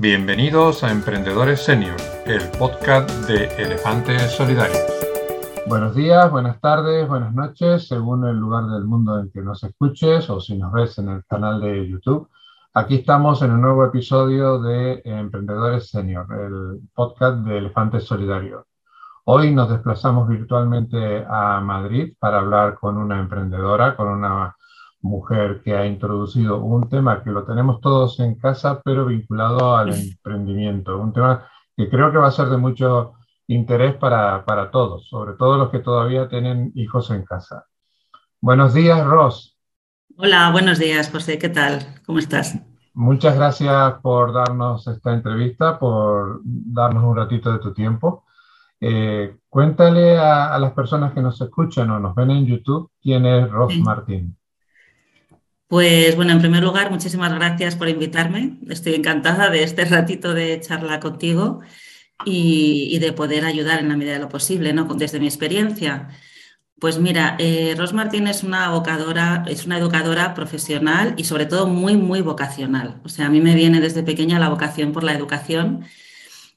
Bienvenidos a Emprendedores Senior, el podcast de Elefantes Solidarios. Buenos días, buenas tardes, buenas noches, según el lugar del mundo en que nos escuches o si nos ves en el canal de YouTube. Aquí estamos en un nuevo episodio de Emprendedores Senior, el podcast de Elefantes Solidarios. Hoy nos desplazamos virtualmente a Madrid para hablar con una emprendedora, con una mujer que ha introducido un tema que lo tenemos todos en casa, pero vinculado al emprendimiento. Un tema que creo que va a ser de mucho interés para, para todos, sobre todo los que todavía tienen hijos en casa. Buenos días, Ros. Hola, buenos días, José. ¿Qué tal? ¿Cómo estás? Muchas gracias por darnos esta entrevista, por darnos un ratito de tu tiempo. Eh, cuéntale a, a, las personas que nos escuchan o nos ven en YouTube quién es Ros Martín. Pues bueno, en primer lugar, muchísimas gracias por invitarme. Estoy encantada de este ratito de charla contigo y, de poder ayudar en la medida de lo posible, ¿no? Desde mi experiencia. Pues mira, eh, Ros Martín es una educadora, es una educadora profesional y sobre todo muy, muy vocacional. O sea, a mí me viene desde pequeña la vocación por la educación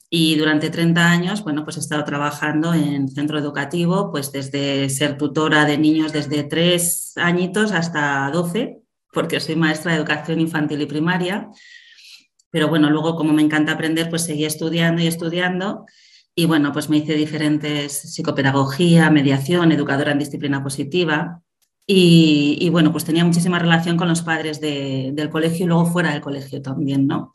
y durante 30 años, bueno, pues he estado trabajando en centro educativo, pues desde ser tutora de niños desde 3 añitos hasta 12 porque soy maestra de educación infantil y primaria. Pero bueno, luego como me encanta aprender, pues seguí estudiando y estudiando. Y bueno, pues me hice diferentes psicopedagogía, mediación, educadora en disciplina positiva. Y, bueno, pues tenía muchísima relación con los padres del colegio y luego fuera del colegio también, ¿no?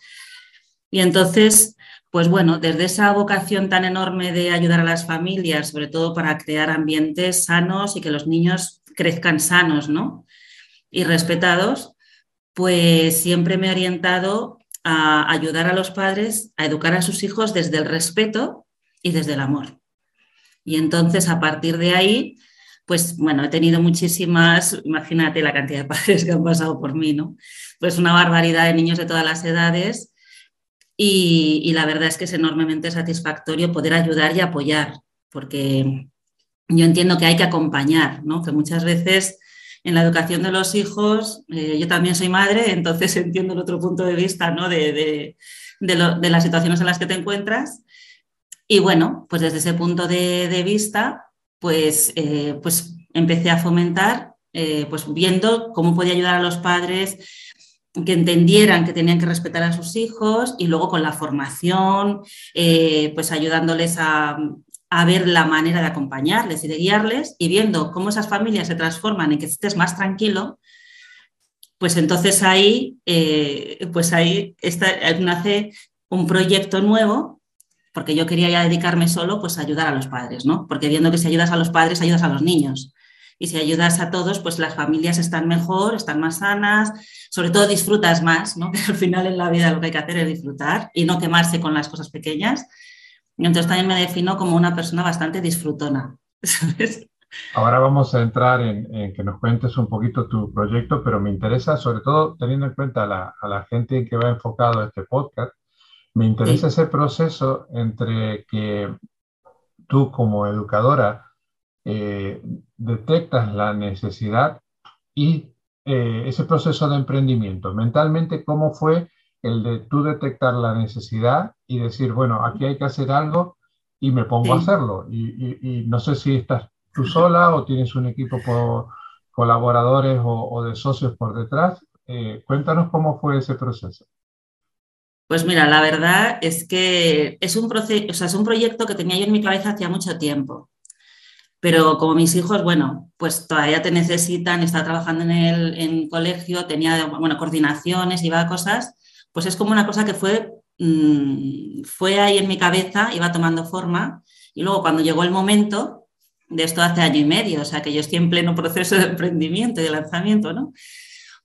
Y entonces, pues bueno, desde esa vocación tan enorme de ayudar a las familias, sobre todo para crear ambientes sanos y que los niños crezcan sanos, ¿no? Y respetados, pues siempre me he orientado a ayudar a los padres a educar a sus hijos desde el respeto y desde el amor. Y entonces, a partir de ahí, pues bueno, he tenido muchísimas, imagínate la cantidad de padres que han pasado por mí, ¿no? Pues una barbaridad de niños de todas las edades y, y la verdad es que es enormemente satisfactorio poder ayudar y apoyar, porque yo entiendo que hay que acompañar, ¿no? Que muchas veces en la educación de los hijos, eh, yo también soy madre, entonces entiendo el otro punto de vista ¿no? de, las situaciones en las que te encuentras. Y bueno, pues desde ese punto de, vista, pues, eh, pues empecé a fomentar, eh, pues viendo cómo podía ayudar a los padres que entendieran que tenían que respetar a sus hijos y luego con la formación, pues ayudándoles a, a ver la manera de acompañarles y de guiarles y viendo cómo esas familias se transforman en que estés más tranquilo, pues entonces ahí, eh, pues ahí está, nace un proyecto nuevo, porque yo quería ya dedicarme solo pues a ayudar a los padres, ¿no? Porque viendo que si ayudas a los padres, ayudas a los niños. Y si ayudas a todos, pues las familias están mejor, están más sanas, sobre todo disfrutas más, ¿no? Que al final en la vida lo que hay que hacer es disfrutar y no quemarse con las cosas pequeñas. Entonces también me defino como una persona bastante disfrutona. Ahora vamos a entrar en, que nos cuentes un poquito tu proyecto, pero me interesa, sobre todo teniendo en cuenta a la, gente que va enfocado a este podcast, me interesa ese proceso entre que tú como educadora eh, detectas la necesidad y eh, ese proceso de emprendimiento. Mentalmente, ¿cómo fue el de tú detectar la necesidad y decir, bueno, aquí hay que hacer algo y me pongo a hacerlo. Y, no sé si estás tú sola o tienes un equipo por colaboradores o, de socios por detrás. Eh, cuéntanos cómo fue ese proceso. Pues mira, la verdad es que es un, proceso, o sea, es un proyecto que tenía yo en mi cabeza hacía mucho tiempo. Pero como mis hijos, bueno, pues todavía te necesitan, estaba trabajando en el colegio, tenía, bueno, coordinaciones, iba a cosas, pues es como una cosa que fue, mm, fue ahí en mi cabeza, iba tomando forma y luego cuando llegó el momento, de esto hace año y medio, o sea que yo estoy en pleno proceso de emprendimiento y de lanzamiento, ¿no?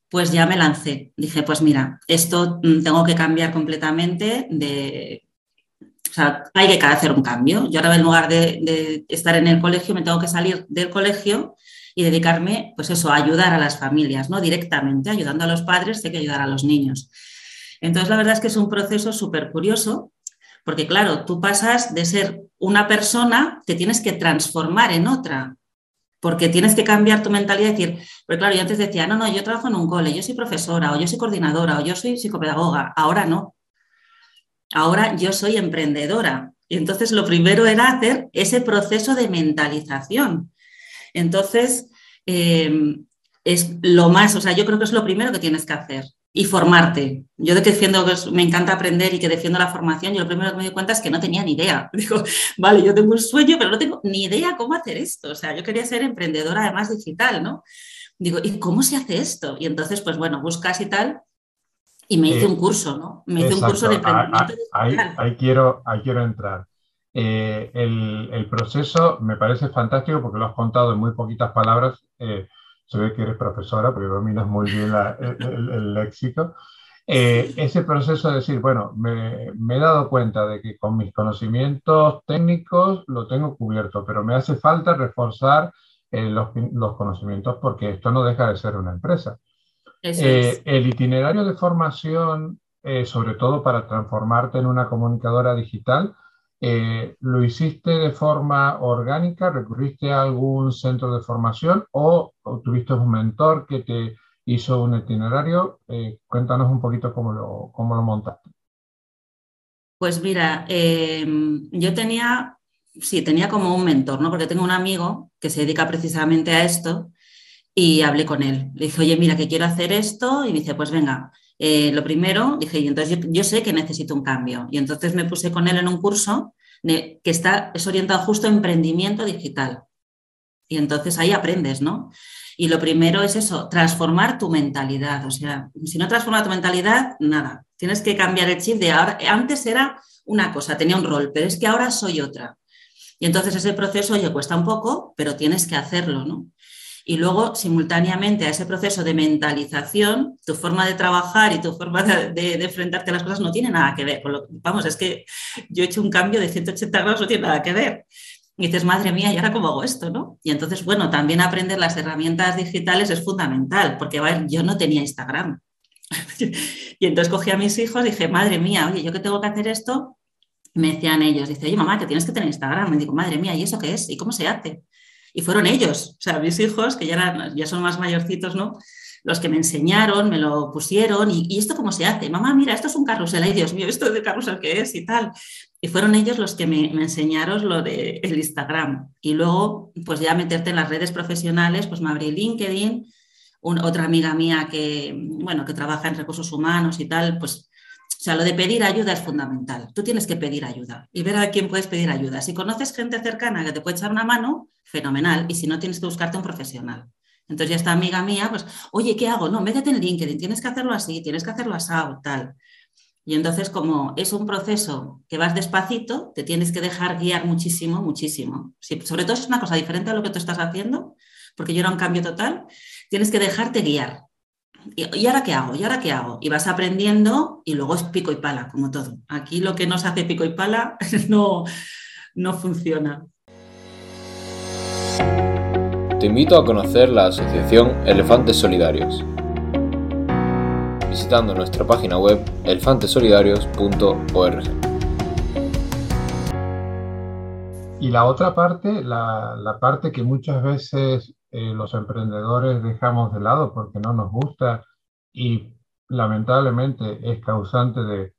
Pues ya me lancé. Dije, pues mira, esto mm, tengo que cambiar completamente de... O sea, hay que hacer un cambio. Yo ahora en lugar de, de estar en el colegio, me tengo que salir del colegio y dedicarme, pues eso, a ayudar a las familias, ¿no? Directamente, ayudando a los padres, hay que ayudar a los niños. Entonces, la verdad es que es un proceso súper curioso, porque claro, tú pasas de ser una persona, te tienes que transformar en otra, porque tienes que cambiar tu mentalidad y decir, pero claro, yo antes decía, no, no, yo trabajo en un cole, yo soy profesora, o yo soy coordinadora, o yo soy psicopedagoga, ahora no. ahora yo soy emprendedora. Y entonces lo primero era hacer ese proceso de mentalización. Entonces, em, es lo más, o sea, yo creo que es lo primero que tienes que hacer y formarte. Yo de que defiendo, que me encanta aprender y que defiendo la formación, yo lo primero que me di cuenta es que no tenía ni idea. Digo, vale, yo tengo un sueño, pero no tengo ni idea cómo hacer esto. O sea, yo quería ser emprendedora además digital, ¿no? Digo, ¿y cómo se hace esto? Y entonces, pues bueno, buscas y tal. Y me hice un curso, ¿no? Me hice un curso de emprendimiento. Ahí, ahí, quiero, ahí quiero entrar. Eh, el, el, proceso me parece fantástico porque lo has contado en muy poquitas palabras. Eh, se ve que eres profesora porque dominas muy bien el, léxico. Eh, ese proceso de decir, bueno, me, he dado cuenta de que con mis conocimientos técnicos lo tengo cubierto, pero me hace falta reforzar eh, los, los, conocimientos porque esto no deja de ser una empresa. Eh, el itinerario de formación, sobre todo para transformarte en una comunicadora digital, eh, ¿Lo hiciste de forma orgánica? ¿Recurriste a algún centro de formación o, tuviste un mentor que te hizo un itinerario? Eh, cuéntanos un poquito cómo lo, cómo lo montaste. Pues mira, em, yo tenía, sí, tenía como un mentor, ¿no? Porque tengo un amigo que se dedica precisamente a esto y hablé con él. Le dije, oye, mira, que quiero hacer esto y dice, pues venga, eh, lo primero, dije, y entonces yo, sé que necesito un cambio. Y entonces me puse con él en un curso que está, es orientado justo a emprendimiento digital. Y entonces ahí aprendes, ¿no? Y lo primero es eso, transformar tu mentalidad. O sea, si no transforma tu mentalidad, nada. Tienes que cambiar el chip de ahora. Antes era una cosa, tenía un rol, pero es que ahora soy otra. Y entonces ese proceso, oye, cuesta un poco, pero tienes que hacerlo, ¿no? Y luego, simultáneamente a ese proceso de mentalización, tu forma de trabajar y tu forma de, enfrentarte a las cosas no tiene nada que ver. vamos, es que yo he hecho un cambio de 180 grados, no tiene nada que ver. Y dices, madre mía, ¿y ahora cómo hago esto? ¿no? Y entonces, bueno, también aprender las herramientas digitales es fundamental, porque yo no tenía Instagram. y entonces cogí a mis hijos y dije, madre mía, oye, yo que tengo que hacer esto, me decían ellos, dice, oye, mamá, que tienes que tener Instagram. Me digo, madre mía, ¿y eso qué es? ¿Y cómo se hace? Y fueron ellos, o sea, mis hijos, que ya, eran, ya son más mayorcitos, ¿no? Los que me enseñaron, me lo pusieron, y, esto cómo se hace? Mamá, mira, esto es un carrusel, ay Dios mío, esto de carrusel qué es y tal. Y fueron ellos los que me, enseñaron lo del el Instagram. Y luego, pues ya meterte en las redes profesionales, pues me abrí LinkedIn, otra amiga mía que, bueno, que trabaja en recursos humanos y tal, pues o sea, lo de pedir ayuda es fundamental. Tú tienes que pedir ayuda y ver a quién puedes pedir ayuda. Si conoces gente cercana que te puede echar una mano, fenomenal. Y si no, tienes que buscarte un profesional. Entonces ya esta amiga mía, pues, oye, ¿qué hago? No, métete en LinkedIn, tienes que hacerlo así, tienes que hacerlo así, tal. Y entonces, como es un proceso que vas despacito, te tienes que dejar guiar muchísimo, muchísimo. sobre todo es una cosa diferente a lo que tú estás haciendo, porque yo era un cambio total, tienes que dejarte guiar. ¿Y ahora qué hago? ¿Y ahora qué hago? Y vas aprendiendo y luego es pico y pala, como todo. Aquí lo que nos hace pico y pala no, no funciona. Te invito a conocer la asociación Elefantes Solidarios visitando nuestra página web elefantesolidarios.org. Y la otra parte, la, la parte que muchas veces eh, los emprendedores dejamos de lado porque no nos gusta y lamentablemente es causante de,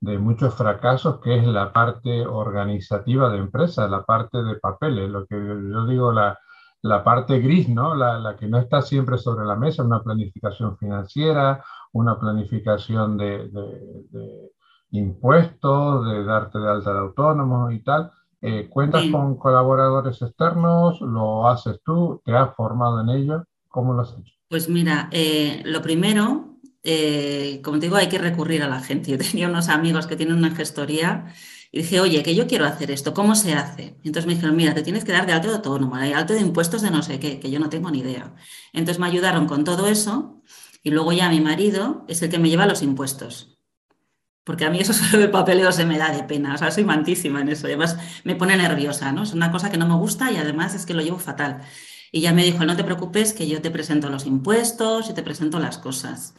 de muchos fracasos, que es la parte organizativa de empresa, la parte de papeles, lo que yo digo, la, la parte gris, ¿no? La, la, que no está siempre sobre la mesa, una planificación financiera, una planificación de, de, de impuestos, de darte de alta de autónomos y tal. Eh, ¿Cuentas con colaboradores externos? ¿Lo haces tú? ¿Te has formado en ello? ¿Cómo lo has hecho? Pues mira, eh, lo primero, eh, como te digo, hay que recurrir a la gente. Yo tenía unos amigos que tienen una gestoría y dije, oye, que yo quiero hacer esto, ¿cómo se hace? Entonces me dijeron, mira, te tienes que dar de alto de autónomo, de alto de impuestos de no sé qué, que yo no tengo ni idea. Entonces me ayudaron con todo eso y luego ya mi marido es el que me lleva los impuestos porque a mí eso solo de papeleo se me da de pena, o sea, soy mantísima en eso, además me pone nerviosa, ¿no? Es una cosa que no me gusta y además es que lo llevo fatal. Y ya me dijo, no te preocupes, que yo te presento los impuestos y te presento las cosas.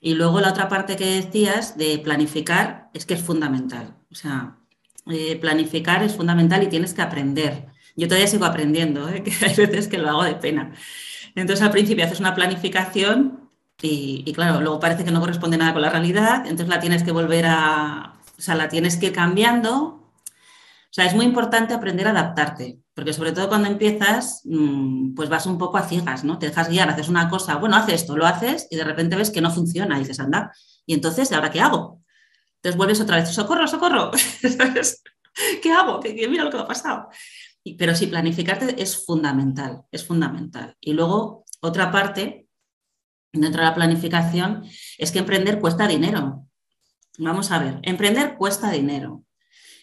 Y luego la otra parte que decías de planificar es que es fundamental, o sea, eh, planificar es fundamental y tienes que aprender. Yo todavía sigo aprendiendo, ¿eh? que hay veces que lo hago de pena. Entonces al principio haces una planificación y, claro, luego parece que no corresponde nada con la realidad, entonces la tienes que volver a, O sea, la tienes que ir cambiando. O sea, es muy importante aprender a adaptarte, porque sobre todo cuando empiezas, mm, pues vas un poco a ciegas, ¿no? Te dejas guiar, haces una cosa, bueno, haces esto, lo haces y de repente ves que no funciona y dices, anda, y entonces, ¿ahora qué hago? Entonces vuelves otra vez, socorro, socorro, ¿qué hago? mira lo que me ha pasado. Pero sí, planificarte es fundamental, es fundamental. Y luego, otra parte dentro de la planificación es que emprender cuesta dinero. Vamos a ver, emprender cuesta dinero.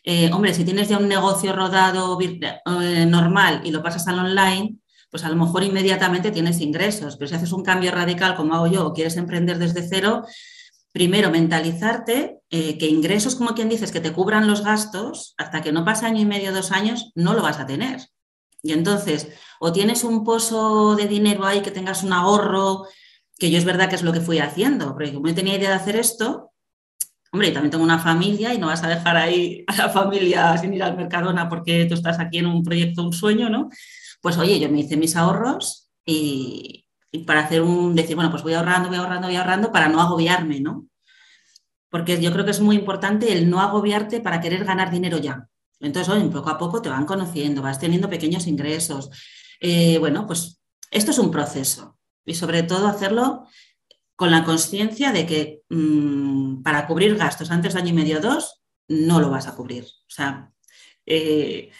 Eh, hombre, si tienes ya un negocio rodado eh, normal y lo pasas al online, pues a lo mejor inmediatamente tienes ingresos, pero si haces un cambio radical como hago yo o quieres emprender desde cero, primero mentalizarte eh, que ingresos, como quien dices, que te cubran los gastos, hasta que no pase año y medio, dos años, no lo vas a tener. Y entonces, o tienes un pozo de dinero ahí, que tengas un ahorro, que yo es verdad que es lo que fui haciendo, porque como no tenía idea de hacer esto, hombre, también tengo una familia y no vas a dejar ahí a la familia sin ir al Mercadona porque tú estás aquí en un proyecto, un sueño, ¿no? Pues oye, yo me hice mis ahorros y, para hacer un, decir, bueno, pues voy ahorrando, voy ahorrando, voy ahorrando para no agobiarme, ¿no? Porque yo creo que es muy importante el no agobiarte para querer ganar dinero ya. Entonces, oye, poco a poco te van conociendo, vas teniendo pequeños ingresos. Eh, bueno, pues esto es un proceso y sobre todo hacerlo con la conciencia de que mm, para cubrir gastos antes de año y medio o dos, no lo vas a cubrir. O sea, eh,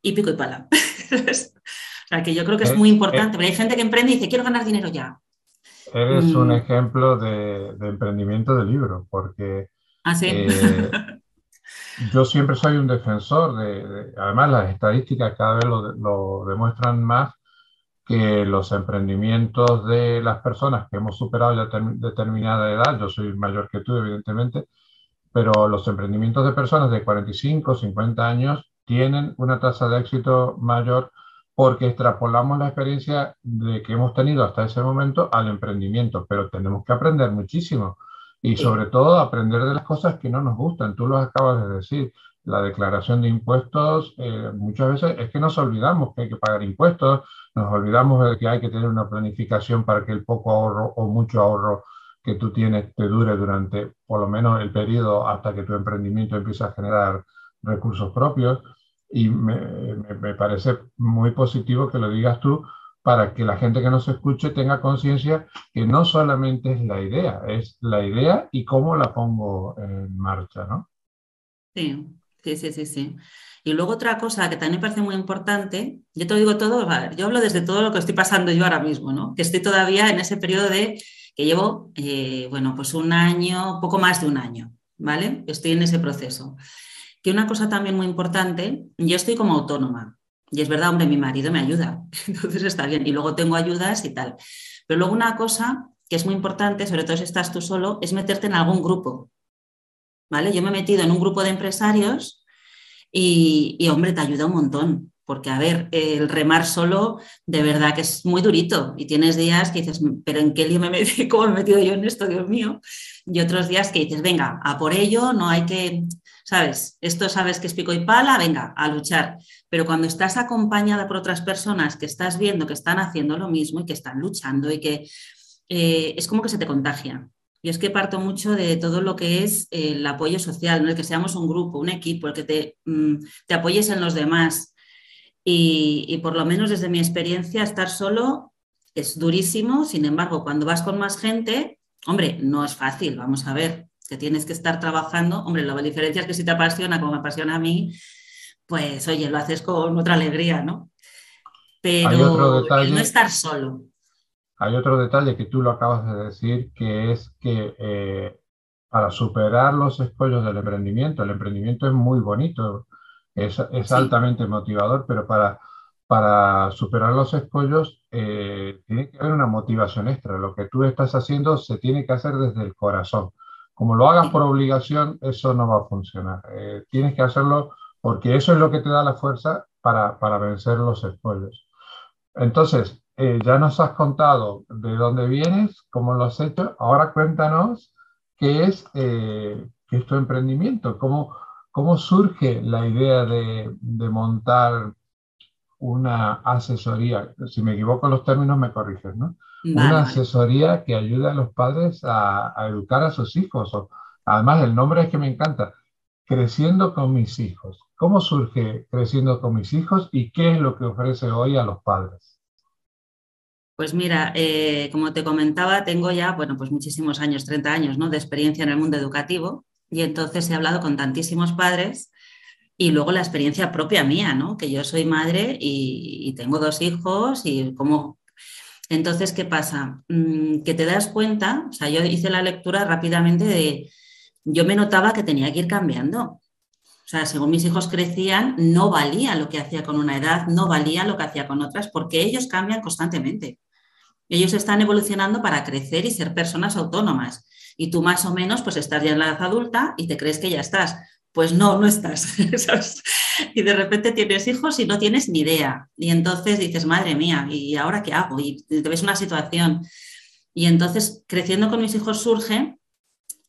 y pico y pala. o sea, que yo creo que es muy importante, pero hay gente que emprende y dice, quiero ganar dinero ya. Eres un mm. ejemplo de, emprendimiento de libro, porque ¿Ah, eh, yo siempre soy un defensor de, además las estadísticas cada vez lo demuestran más, que los emprendimientos de las personas que hemos superado ya determinada edad, yo soy mayor que tú evidentemente, pero los emprendimientos de personas de 45, 50 años tienen una tasa de éxito mayor porque extrapolamos la experiencia de que hemos tenido hasta ese momento al emprendimiento, pero tenemos que aprender muchísimo y sobre todo aprender de las cosas que no nos gustan. Tú lo acabas de decir, la declaración de impuestos, eh, muchas veces es que nos olvidamos que hay que pagar impuestos, nos olvidamos de que hay que tener una planificación para que el poco ahorro o mucho ahorro que tú tienes te dure durante por lo menos el periodo hasta que tu emprendimiento empiece a generar recursos propios. Y me, me, parece muy positivo que lo digas tú para que la gente que nos escuche tenga conciencia que no solamente es la idea, es la idea y cómo la pongo en marcha, ¿no? Sí, Sí, sí, sí, sí. Y luego otra cosa que también me parece muy importante, yo te digo todo, yo hablo desde todo lo que estoy pasando yo ahora mismo, ¿no? Que estoy todavía en ese periodo de que llevo, eh, bueno, pues un año, poco más de un año, ¿vale? Estoy en ese proceso. Que una cosa también muy importante, yo estoy como autónoma. Y es verdad, hombre, mi marido me ayuda, entonces está bien. Y luego tengo ayudas y tal. Pero luego una cosa que es muy importante, sobre todo si estás tú solo, es meterte en algún grupo. ¿vale? Yo me he metido en un grupo de empresarios y, hombre, te ayuda un montón, porque a ver, el remar solo de verdad que es muy durito y tienes días que dices, pero ¿en qué lío me metí? ¿Cómo he metido yo en esto, Dios mío? Y otros días que dices, venga, a por ello, no hay que, ¿sabes? Esto sabes que es pico y pala, venga, a luchar. Pero cuando estás acompañada por otras personas que estás viendo que están haciendo lo mismo y que están luchando y que eh, es como que se te contagia. Y es que parto mucho de todo lo que es el apoyo social, ¿no? el que seamos un grupo, un equipo, el que te, mm, te apoyes en los demás. Y, por lo menos desde mi experiencia, estar solo es durísimo, sin embargo, cuando vas con más gente, hombre, no es fácil, vamos a ver, que tienes que estar trabajando, hombre, la diferencia es que si te apasiona, como me apasiona a mí, pues oye, lo haces con otra alegría, ¿no? Pero no estar solo. Hay otro detalle que tú lo acabas de decir, que es que eh, para superar los escollos del emprendimiento, el emprendimiento es muy bonito, es, altamente motivador, pero para, para superar los escollos eh, tiene que haber una motivación extra. Lo que tú estás haciendo se tiene que hacer desde el corazón. Como lo hagas por obligación, eso no va a funcionar. Eh, tienes que hacerlo porque eso es lo que te da la fuerza para, para vencer los escollos. Entonces, eh, ya nos has contado de dónde vienes, cómo lo has hecho. Ahora cuéntanos qué es, eh, qué tu emprendimiento, cómo, cómo surge la idea de, montar una asesoría. Si me equivoco en los términos, me corriges, ¿no? Una asesoría que ayude a los padres a, educar a sus hijos. además, el nombre es que me encanta. creciendo con mis hijos. ¿Cómo surge creciendo con mis hijos y qué es lo que ofrece hoy a los padres? Pues mira, eh, como te comentaba, tengo ya, bueno, pues muchísimos años, 30 años, ¿no? De experiencia en el mundo educativo y entonces he hablado con tantísimos padres y luego la experiencia propia mía, ¿no? Que yo soy madre y, tengo dos hijos y cómo entonces, ¿qué pasa? Mm, que te das cuenta, o sea, yo hice la lectura rápidamente de, yo me notaba que tenía que ir cambiando. O sea, según mis hijos crecían, no valía lo que hacía con una edad, no valía lo que hacía con otras, porque ellos cambian constantemente. Ellos están evolucionando para crecer y ser personas autónomas. Y tú más o menos, pues estás ya en la edad adulta y te crees que ya estás. Pues no, no estás. y de repente tienes hijos y no tienes ni idea. Y entonces dices, madre mía, ¿y ahora qué hago? Y te ves una situación. Y entonces, creciendo con mis hijos surge,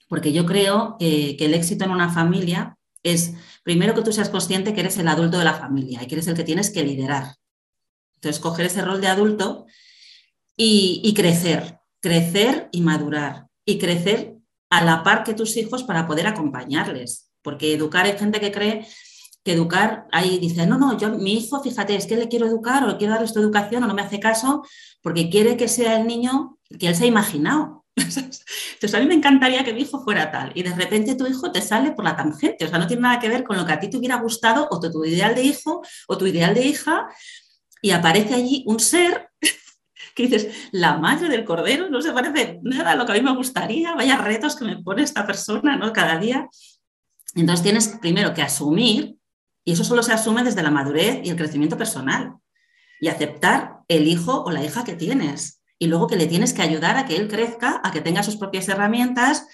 porque yo creo que el éxito en una familia es, primero, que tú seas consciente que eres el adulto de la familia y que eres el que tienes que liderar. Entonces, coger ese rol de adulto y, crecer, crecer y madurar. Y crecer a la par que tus hijos para poder acompañarles. Porque educar hay gente que cree que educar, ahí dice, no, no, yo, mi hijo, fíjate, es que le quiero educar o le quiero dar esta educación o no me hace caso porque quiere que sea el niño que él se ha imaginado. Entonces, a mí me encantaría que mi hijo fuera tal y de repente tu hijo te sale por la tangente, o sea, no tiene nada que ver con lo que a ti te hubiera gustado o tu ideal de hijo o tu ideal de hija y aparece allí un ser dices, la madre del cordero no se parece nada a lo que a mí me gustaría, vaya retos que me pone esta persona ¿no? cada día. Entonces tienes primero que asumir y eso solo se asume desde la madurez y el crecimiento personal. Y aceptar el hijo o la hija que tienes. Y luego que le tienes que ayudar a que él crezca, a que tenga sus propias herramientas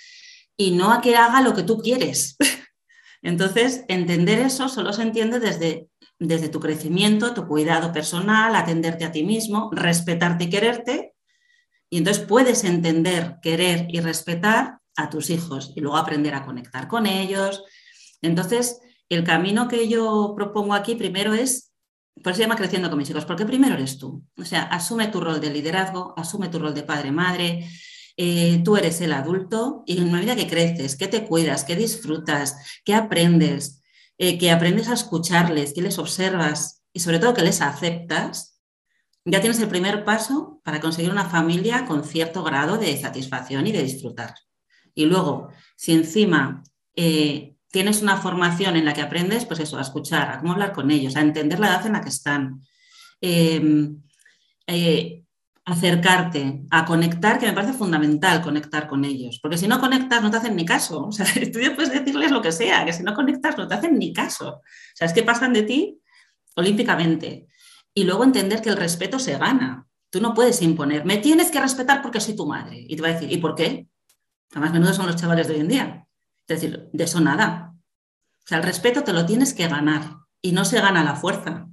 y no a que haga lo que tú quieres. Entonces, entender eso solo se entiende desde, desde tu crecimiento, tu cuidado personal, atenderte a ti mismo, respetarte y quererte. Y entonces puedes entender, querer y respetar a tus hijos y luego aprender a conectar con ellos. Entonces, el camino que yo propongo aquí primero es, por eso se llama creciendo con mis hijos, porque primero eres tú. O sea, asume tu rol de liderazgo, asume tu rol de padre-madre, eh, tú eres el adulto y en medida que creces, que te cuidas, que disfrutas, que aprendes, eh, que aprendes a escucharles, que les observas y sobre todo que les aceptas, ya tienes el primer paso para conseguir una familia con cierto grado de satisfacción y de disfrutar. Y luego, si encima eh, tienes una formación en la que aprendes, pues eso, a escuchar, a cómo hablar con ellos, a entender la edad en la que están, eh, acercarte, a conectar, que me parece fundamental conectar con ellos, porque si no conectas no te hacen ni caso, o sea, tú puedes decirles lo que sea, que si no conectas no te hacen ni caso, o sea, es que pasan de ti olímpicamente. Y luego entender que el respeto se gana, tú no puedes imponer, me tienes que respetar porque soy tu madre, y te va a decir, ¿y por qué? Además, menudo son los chavales de hoy en día. Es decir, de eso nada. O sea, el respeto te lo tienes que ganar y no se gana la fuerza.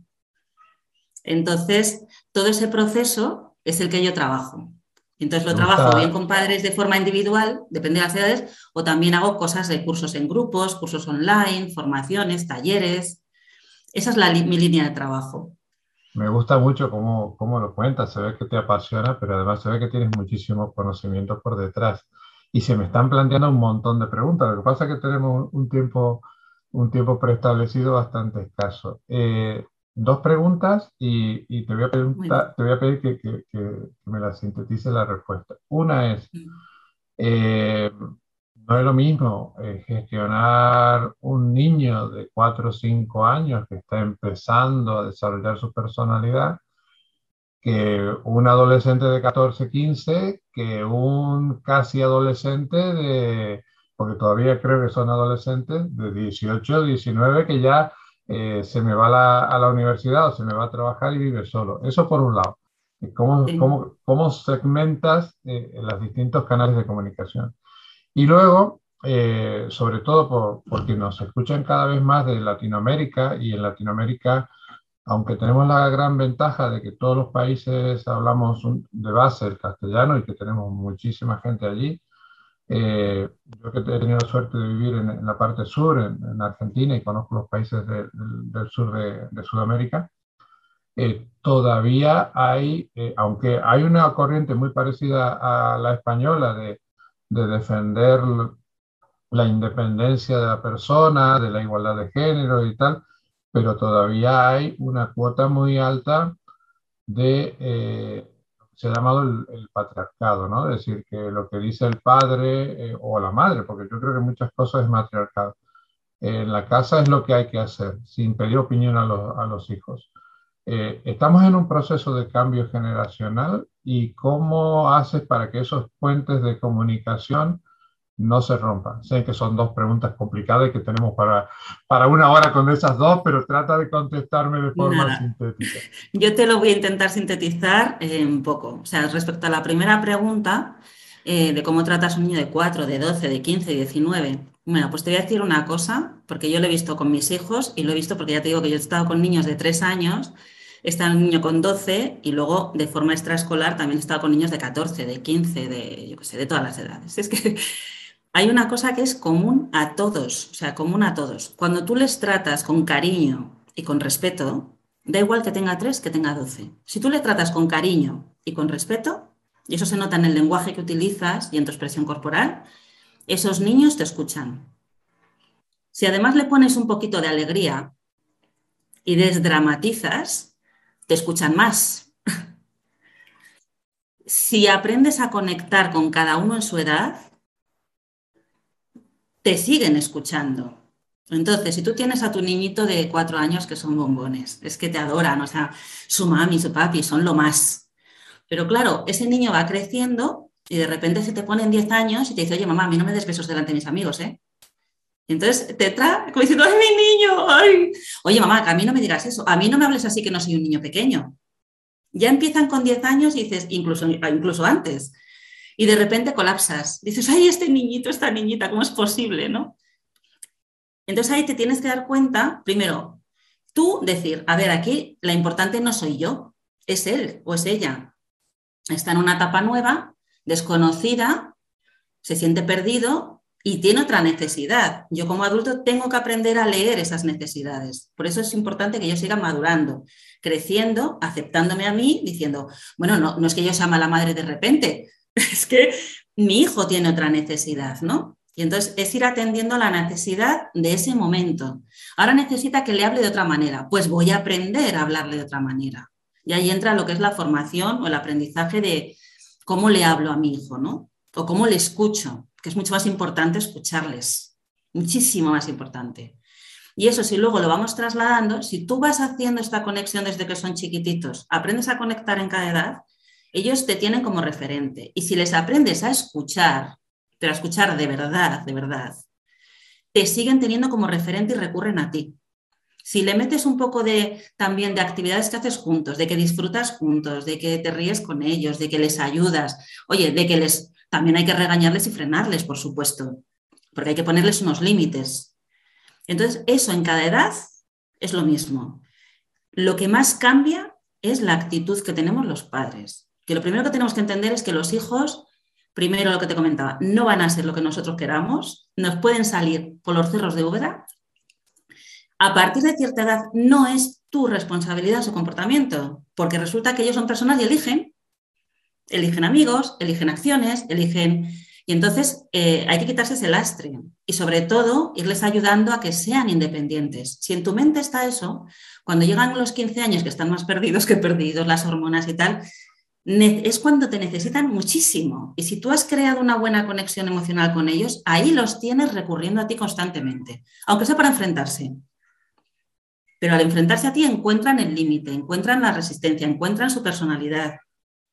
Entonces, todo ese proceso es el que yo trabajo. Entonces lo trabajo bien con padres de forma individual, depende de las edades, o también hago cosas de cursos en grupos, cursos online, formaciones, talleres. Esa es la, mi línea de trabajo. Me gusta mucho cómo, cómo, lo cuentas, se ve que te apasiona, pero además se ve que tienes muchísimos conocimientos por detrás y se me están planteando un montón de preguntas. Lo que pasa es que tenemos un tiempo, un tiempo preestablecido bastante escaso. Eh, dos preguntas y, te, voy a te voy a pedir que, que, que, me la sintetice la respuesta. Una es, eh, no es lo mismo eh, gestionar un niño de 4 o 5 años que está empezando a desarrollar su personalidad que un adolescente de 14, 15, que un casi adolescente de, porque todavía creo que son adolescentes, de 18, 19, que ya eh, se me va a la universidad o se me va a trabajar y vive solo. Eso por un lado. ¿Cómo, cómo, cómo segmentas eh, los distintos canales de comunicación? Y luego, eh, sobre todo por, porque nos escuchan cada vez más de Latinoamérica y en Latinoamérica aunque tenemos la gran ventaja de que todos los países hablamos de base el castellano y que tenemos muchísima gente allí, eh, yo que he tenido la suerte de vivir en, la parte sur, en, Argentina, y conozco los países del sur de, Sudamérica, eh, todavía hay, eh, aunque hay una corriente muy parecida a la española de, de defender la independencia de la persona, de la igualdad de género y tal, pero todavía hay una cuota muy alta de, eh, se ha llamado el, patriarcado, ¿no? Es decir, que lo que dice el padre eh, o la madre, porque yo creo que muchas cosas es matriarcado, en la casa es lo que hay que hacer, sin pedir opinión a los, a los hijos. Eh, estamos en un proceso de cambio generacional y cómo haces para que esos puentes de comunicación no se rompan. Sé que son dos preguntas complicadas y que tenemos para, para una hora con esas dos, pero trata de contestarme de forma sintética. Yo te lo voy a intentar sintetizar un poco. O sea, respecto a la primera pregunta eh, de cómo tratas a un niño de 4, de 12, de 15, 19. Bueno, pues te voy a decir una cosa, porque yo lo he visto con mis hijos y lo he visto porque ya te digo que yo he estado con niños de 3 años está un niño con 12 y luego de forma extraescolar también he estado con niños de 14, de 15, de, yo qué sé, de todas las edades. Es que hay una cosa que es común a todos, o sea, común a todos. Cuando tú les tratas con cariño y con respeto, da igual que tenga 3 que tenga 12. Si tú le tratas con cariño y con respeto, y eso se nota en el lenguaje que utilizas y en tu expresión corporal, esos niños te escuchan. Si además le pones un poquito de alegría y desdramatizas, te escuchan más. si aprendes a conectar con cada uno en su edad, te siguen escuchando. Entonces, si tú tienes a tu niñito de cuatro años que son bombones, es que te adoran, o sea, su mami, su papi son lo más. Pero claro, ese niño va creciendo y de repente se te ponen 10 años y te dice, oye, mamá, a mí no me des besos delante de mis amigos, ¿eh? entonces te trae como diciendo, ¡ay, mi niño! Ay. Oye, mamá, que a mí no me digas eso, a mí no me hables así que no soy un niño pequeño. Ya empiezan con 10 años y dices, incluso, incluso antes, y de repente colapsas. Dices, ay, este niñito, esta niñita, ¿cómo es posible? ¿no? Entonces ahí te tienes que dar cuenta, primero, tú decir, a ver, aquí la importante no soy yo, es él o es ella. Está en una etapa nueva, desconocida, se siente perdido y tiene otra necesidad. Yo como adulto tengo que aprender a leer esas necesidades. Por eso es importante que yo siga madurando, creciendo, aceptándome a mí, diciendo, bueno, no, no es que yo sea mala madre de repente, es que mi hijo tiene otra necesidad, ¿no? Y entonces es ir atendiendo la necesidad de ese momento. Ahora necesita que le hable de otra manera. Pues voy a aprender a hablarle de otra manera. Y ahí entra lo que es la formación o el aprendizaje de cómo le hablo a mi hijo, ¿no? O cómo le escucho, que es mucho más importante escucharles. Muchísimo más importante. Y eso, si luego lo vamos trasladando, si tú vas haciendo esta conexión desde que son chiquititos, aprendes a conectar en cada edad, ellos te tienen como referente. Y si les aprendes a escuchar, pero a escuchar de verdad, de verdad, te siguen teniendo como referente y recurren a ti. Si le metes un poco de también de actividades que haces juntos, de que disfrutas juntos, de que te ríes con ellos, de que les ayudas, oye, de que les también hay que regañarles y frenarles, por supuesto, porque hay que ponerles unos límites. Entonces, eso en cada edad es lo mismo. Lo que más cambia es la actitud que tenemos los padres que lo primero que tenemos que entender es que los hijos, primero lo que te comentaba, no van a ser lo que nosotros queramos, nos pueden salir por los cerros de Úbeda. A partir de cierta edad no es tu responsabilidad su comportamiento, porque resulta que ellos son personas y eligen, eligen amigos, eligen acciones, eligen... Y entonces eh, hay que quitarse ese lastre y sobre todo irles ayudando a que sean independientes. Si en tu mente está eso, cuando llegan los 15 años que están más perdidos que perdidos, las hormonas y tal, es cuando te necesitan muchísimo. Y si tú has creado una buena conexión emocional con ellos, ahí los tienes recurriendo a ti constantemente, aunque sea para enfrentarse. Pero al enfrentarse a ti encuentran el límite, encuentran la resistencia, encuentran su personalidad.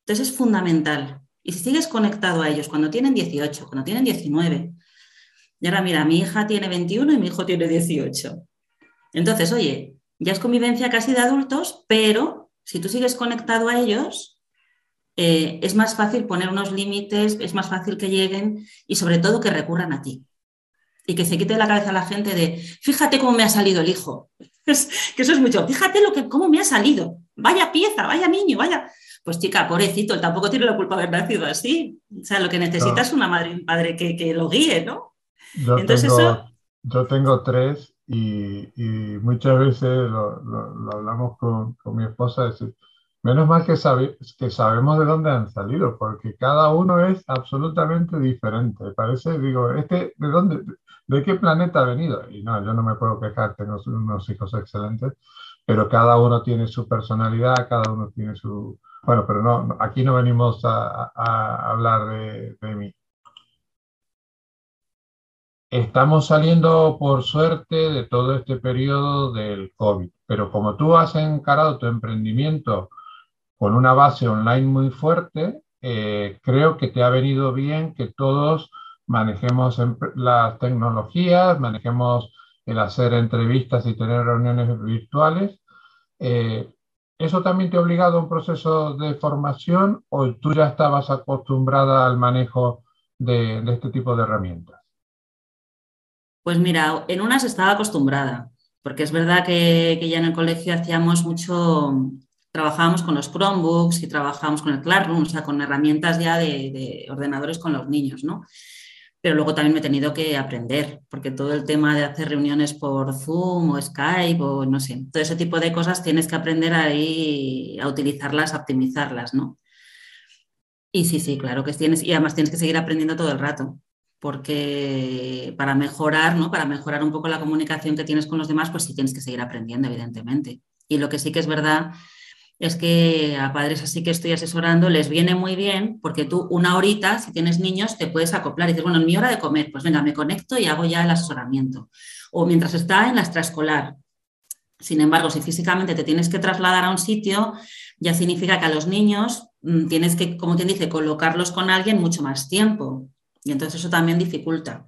Entonces es fundamental. Y si sigues conectado a ellos cuando tienen 18, cuando tienen 19, y ahora mira, mi hija tiene 21 y mi hijo tiene 18. Entonces, oye, ya es convivencia casi de adultos, pero si tú sigues conectado a ellos, eh, es más fácil poner unos límites, es más fácil que lleguen y sobre todo que recurran a ti. Y que se quite de la cabeza a la gente de, fíjate cómo me ha salido el hijo. que eso es mucho, fíjate lo que, cómo me ha salido. Vaya pieza, vaya niño, vaya. Pues chica, pobrecito, él tampoco tiene la culpa de haber nacido así. O sea, lo que necesita es una madre y un padre que, lo guíe, ¿no? Yo Entonces tengo, eso... Yo tengo tres y, muchas veces lo, hablamos con, con mi esposa, decir, Menos mal que, que sabemos de dónde han salido, porque cada uno es absolutamente diferente. Parece, digo, este, ¿de dónde, de qué planeta ha venido? Y no, yo no me puedo quejar, tengo unos hijos excelentes, pero cada uno tiene su personalidad, cada uno tiene su... Bueno, pero no, aquí no venimos a, hablar de, de mí. Estamos saliendo, por suerte, de todo este periodo del COVID, pero como tú has encarado tu emprendimiento con una base online muy fuerte, eh, creo que te ha venido bien que todos manejemos las tecnologías, manejemos el hacer entrevistas y tener reuniones virtuales. Eh, ¿Eso también te ha obligado a un proceso de formación o tú ya estabas acostumbrada al manejo de, este tipo de herramientas? Pues mira, en unas estaba acostumbrada, porque es verdad que, que ya en el colegio hacíamos mucho, trabajábamos con los Chromebooks y trabajábamos con el Classroom, o sea, con herramientas ya de, ordenadores con los niños, ¿no? Pero luego también me he tenido que aprender, porque todo el tema de hacer reuniones por Zoom o Skype o no sé, todo ese tipo de cosas tienes que aprender ahí a utilizarlas, a optimizarlas, ¿no? Y sí, sí, claro que tienes, y además tienes que seguir aprendiendo todo el rato, porque para mejorar, ¿no? Para mejorar un poco la comunicación que tienes con los demás, pues sí tienes que seguir aprendiendo, evidentemente. Y lo que sí que es verdad es que a padres así que estoy asesorando les viene muy bien porque tú una horita, si tienes niños, te puedes acoplar y dices, bueno, en mi hora de comer, pues venga, me conecto y hago ya el asesoramiento. O mientras está en la extraescolar. Sin embargo, si físicamente te tienes que trasladar a un sitio, ya significa que a los niños mm, tienes que, como quien dice, colocarlos con alguien mucho más tiempo. Y entonces eso también dificulta.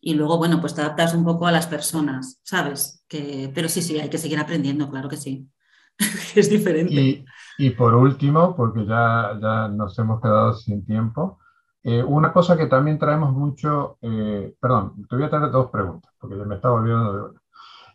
Y luego, bueno, pues te adaptas un poco a las personas, ¿sabes? Que, pero sí, sí, hay que seguir aprendiendo, claro que sí. es diferente. Y, por último, porque ya, ya nos hemos quedado sin tiempo, eh, una cosa que también traemos mucho, eh, perdón, te voy a traer dos preguntas, porque me estaba olvidando de una.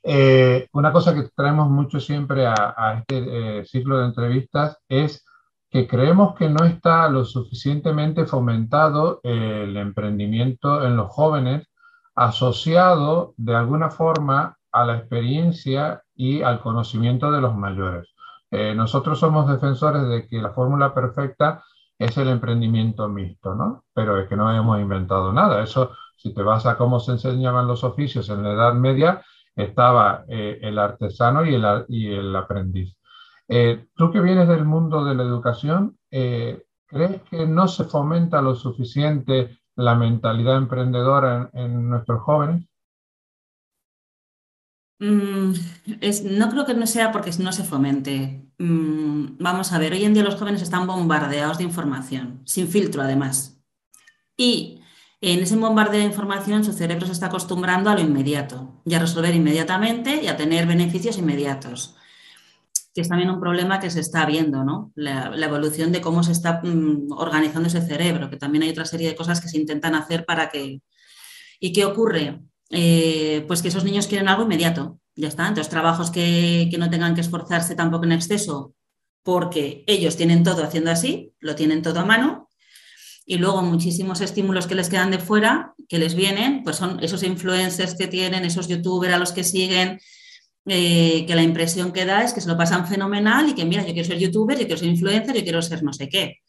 Eh, una cosa que traemos mucho siempre a, a este ciclo de entrevistas es que creemos que no está lo suficientemente fomentado el emprendimiento en los jóvenes asociado de alguna forma a la experiencia y al conocimiento de los mayores. Eh, nosotros somos defensores de que la fórmula perfecta es el emprendimiento mixto, ¿no? Pero es que no hemos inventado nada. Eso, si te vas a cómo se enseñaban los oficios en la Edad Media, estaba eh, el artesano y el, y el aprendiz. Eh, tú que vienes del mundo de la educación, ¿crees que no se fomenta lo suficiente la mentalidad emprendedora en nuestros jóvenes? Mm, no creo que no sea porque no se fomente. Mm, vamos a ver, hoy en día los jóvenes están bombardeados de información, sin filtro además. Y en ese bombardeo de información su cerebro se está acostumbrando a lo inmediato y a resolver inmediatamente y a tener beneficios inmediatos, que es también un problema que se está viendo, ¿no? La, evolución de cómo se está mm, organizando ese cerebro, que también hay otra serie de cosas que se intentan hacer para que... ¿Y qué ocurre? Eh, pues que esos niños quieren algo inmediato. Ya está. Entonces, trabajos que, no tengan que esforzarse tampoco en exceso, porque ellos tienen todo haciendo así, lo tienen todo a mano. Y luego muchísimos estímulos que les quedan de fuera, que les vienen, pues son esos influencers que tienen, esos youtubers a los que siguen, eh, que la impresión que da es que se lo pasan fenomenal y que, mira, yo quiero ser youtuber, yo quiero ser influencer, yo quiero ser no sé qué.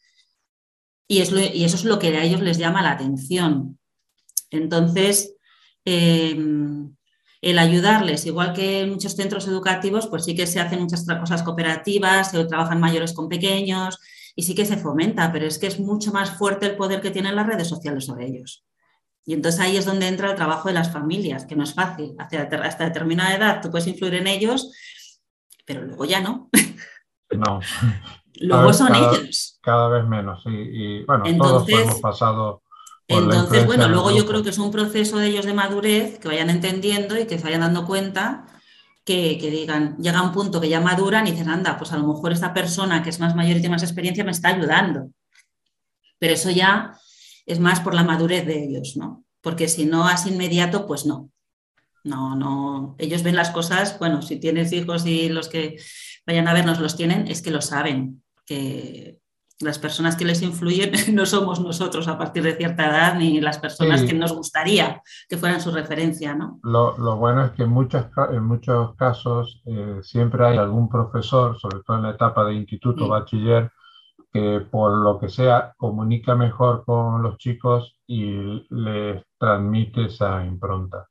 Y, y eso es lo que a ellos les llama la atención. Entonces, Em, el ayudarles, igual que en muchos centros educativos, pues sí que se hacen muchas cosas cooperativas, se trabajan mayores con pequeños y sí que se fomenta, pero es que es mucho más fuerte el poder que tienen las redes sociales sobre ellos. Y entonces ahí es donde entra el trabajo de las familias, que no es fácil. Hasta, determinada edad tú puedes influir en ellos, pero luego ya no. No. luego son ellos. Cada vez menos. Y, y bueno, todos hemos pasado entonces, bueno, luego yo creo que es un proceso de ellos de madurez, que vayan entendiendo y que se vayan dando cuenta que, digan, llega un punto que ya maduran y dicen, anda, pues a lo mejor esta persona que es más mayor y tiene más experiencia me está ayudando. Pero eso ya es más por la madurez de ellos, ¿no? Porque si no, así inmediato, pues no. No, no. Ellos ven las cosas, bueno, si tienes hijos y los que vayan a vernos los tienen, es que lo saben, que Las personas que les influyen no somos nosotros a partir de cierta edad ni las personas que nos gustaría que fueran su referencia, ¿no? Lo, bueno es que en muchos, en muchos casos eh, siempre hay algún profesor, sobre todo en la etapa de instituto, bachiller, que por lo que sea comunica mejor con los chicos y les transmite esa impronta.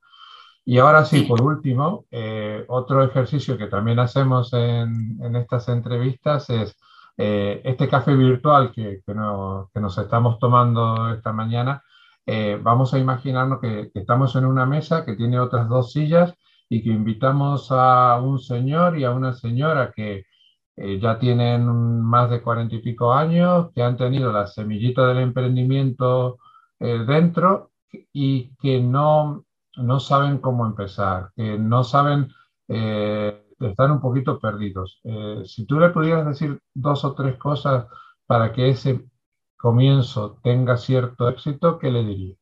Y ahora sí, por último, eh, otro ejercicio que también hacemos en, en estas entrevistas es eh, este café virtual que, que, nos estamos tomando esta mañana. Eh, vamos a imaginarnos que, estamos en una mesa que tiene otras dos sillas y que invitamos a un señor y a una señora que ya tienen más de cuarenta y pico años, que han tenido la semillita del emprendimiento dentro y que no no saben cómo empezar, que no saben, eh, están un poquito perdidos. Eh, si tú le pudieras decir dos o tres cosas para que ese comienzo tenga cierto éxito, ¿qué le dirías?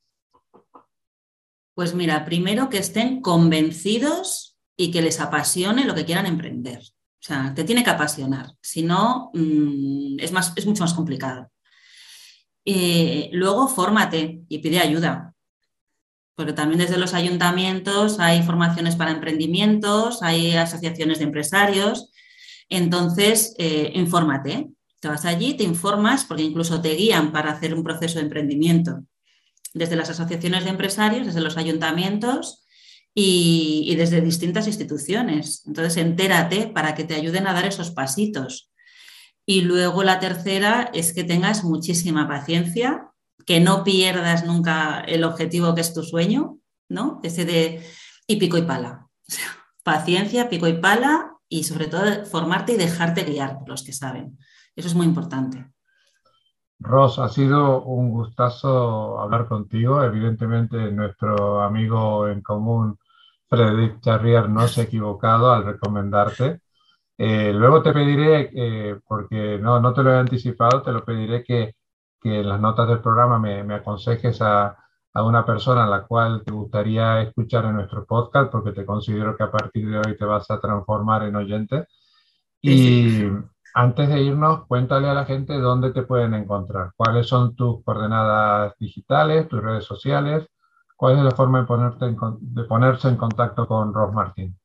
Pues mira, primero que estén convencidos y que les apasione lo que quieran emprender. O sea, te tiene que apasionar, si no, mm, es, más, es mucho más complicado. Eh, luego, fórmate y pide ayuda porque también desde los ayuntamientos hay formaciones para emprendimientos, hay asociaciones de empresarios. Entonces, eh, infórmate. Te vas allí, te informas, porque incluso te guían para hacer un proceso de emprendimiento. Desde las asociaciones de empresarios, desde los ayuntamientos y, y desde distintas instituciones. Entonces, entérate para que te ayuden a dar esos pasitos. Y luego la tercera es que tengas muchísima paciencia que no pierdas nunca el objetivo que es tu sueño, ¿no? Ese de y pico y pala. Paciencia, pico y pala y sobre todo formarte y dejarte guiar por los que saben. Eso es muy importante. Ros, ha sido un gustazo hablar contigo. Evidentemente, nuestro amigo en común, Frederic Charrier, no se ha equivocado al recomendarte. Eh, luego te pediré, eh, porque no, no te lo he anticipado, te lo pediré que que en las notas del programa me, me aconsejes a, a, una persona a la cual te gustaría escuchar en nuestro podcast, porque te considero que a partir de hoy te vas a transformar en oyente. Y antes de irnos, cuéntale a la gente dónde te pueden encontrar, cuáles son tus coordenadas digitales, tus redes sociales, cuál es la forma de, ponerte de ponerse en contacto con Ros Martín.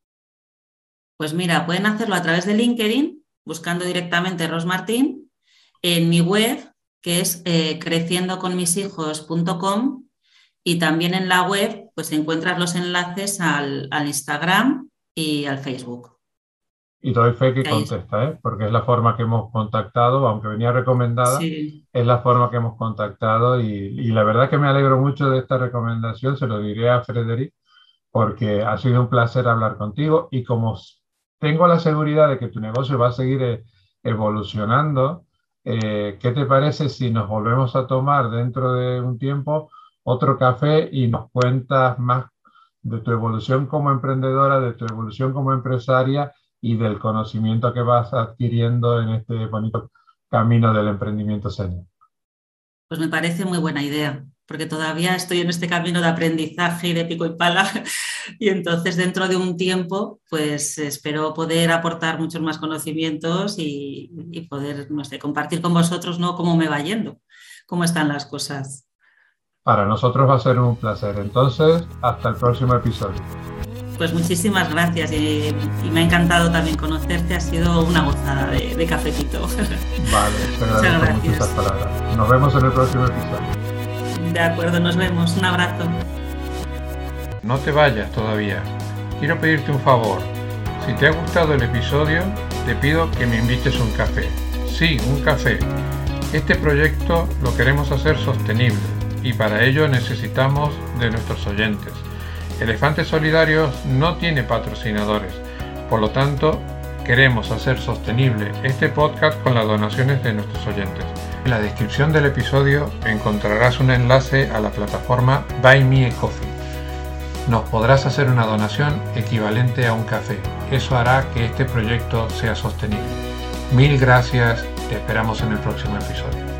Pues mira, pueden hacerlo a través de LinkedIn, buscando directamente Ros Martín, en mi web que es eh, creciendoconmishijos.com y también en la web pues encuentras los enlaces al, Instagram y al Facebook. Y doy fe que contesta, ¿eh? porque es la forma que hemos contactado, aunque venía recomendada, es la forma que hemos contactado y, y, la verdad que me alegro mucho de esta recomendación, se lo diré a Frederic, porque ha sido un placer hablar contigo y como tengo la seguridad de que tu negocio va a seguir eh, evolucionando, eh, ¿qué te parece si nos volvemos a tomar dentro de un tiempo otro café y nos cuentas más de tu evolución como emprendedora, de tu evolución como empresaria y del conocimiento que vas adquiriendo en este bonito camino del emprendimiento senior? Pues me parece muy buena idea porque todavía estoy en este camino de aprendizaje y de pico y pala. Y entonces dentro de un tiempo, pues espero poder aportar muchos más conocimientos y, poder, no sé, compartir con vosotros, ¿no? Cómo me va yendo, cómo están las cosas. Para nosotros va a ser un placer. Entonces, hasta el próximo episodio. Pues muchísimas gracias y, me ha encantado también conocerte. Ha sido una gozada de, cafetito. Vale, te agradezco mucho palabras. Nos vemos en el próximo episodio. De acuerdo, nos vemos. Un abrazo. No te vayas todavía. Quiero pedirte un favor. Si te ha gustado el episodio, te pido que me invites un café. Sí, un café. Este proyecto lo queremos hacer sostenible y para ello necesitamos de nuestros oyentes. Elefantes Solidarios no tiene patrocinadores, por lo tanto queremos hacer sostenible este podcast con las donaciones de nuestros oyentes. En la descripción del episodio encontrarás un enlace a la plataforma Buy Me a Coffee. Nos podrás hacer una donación equivalente a un café. Eso hará que este proyecto sea sostenible. Mil gracias, te esperamos en el próximo episodio.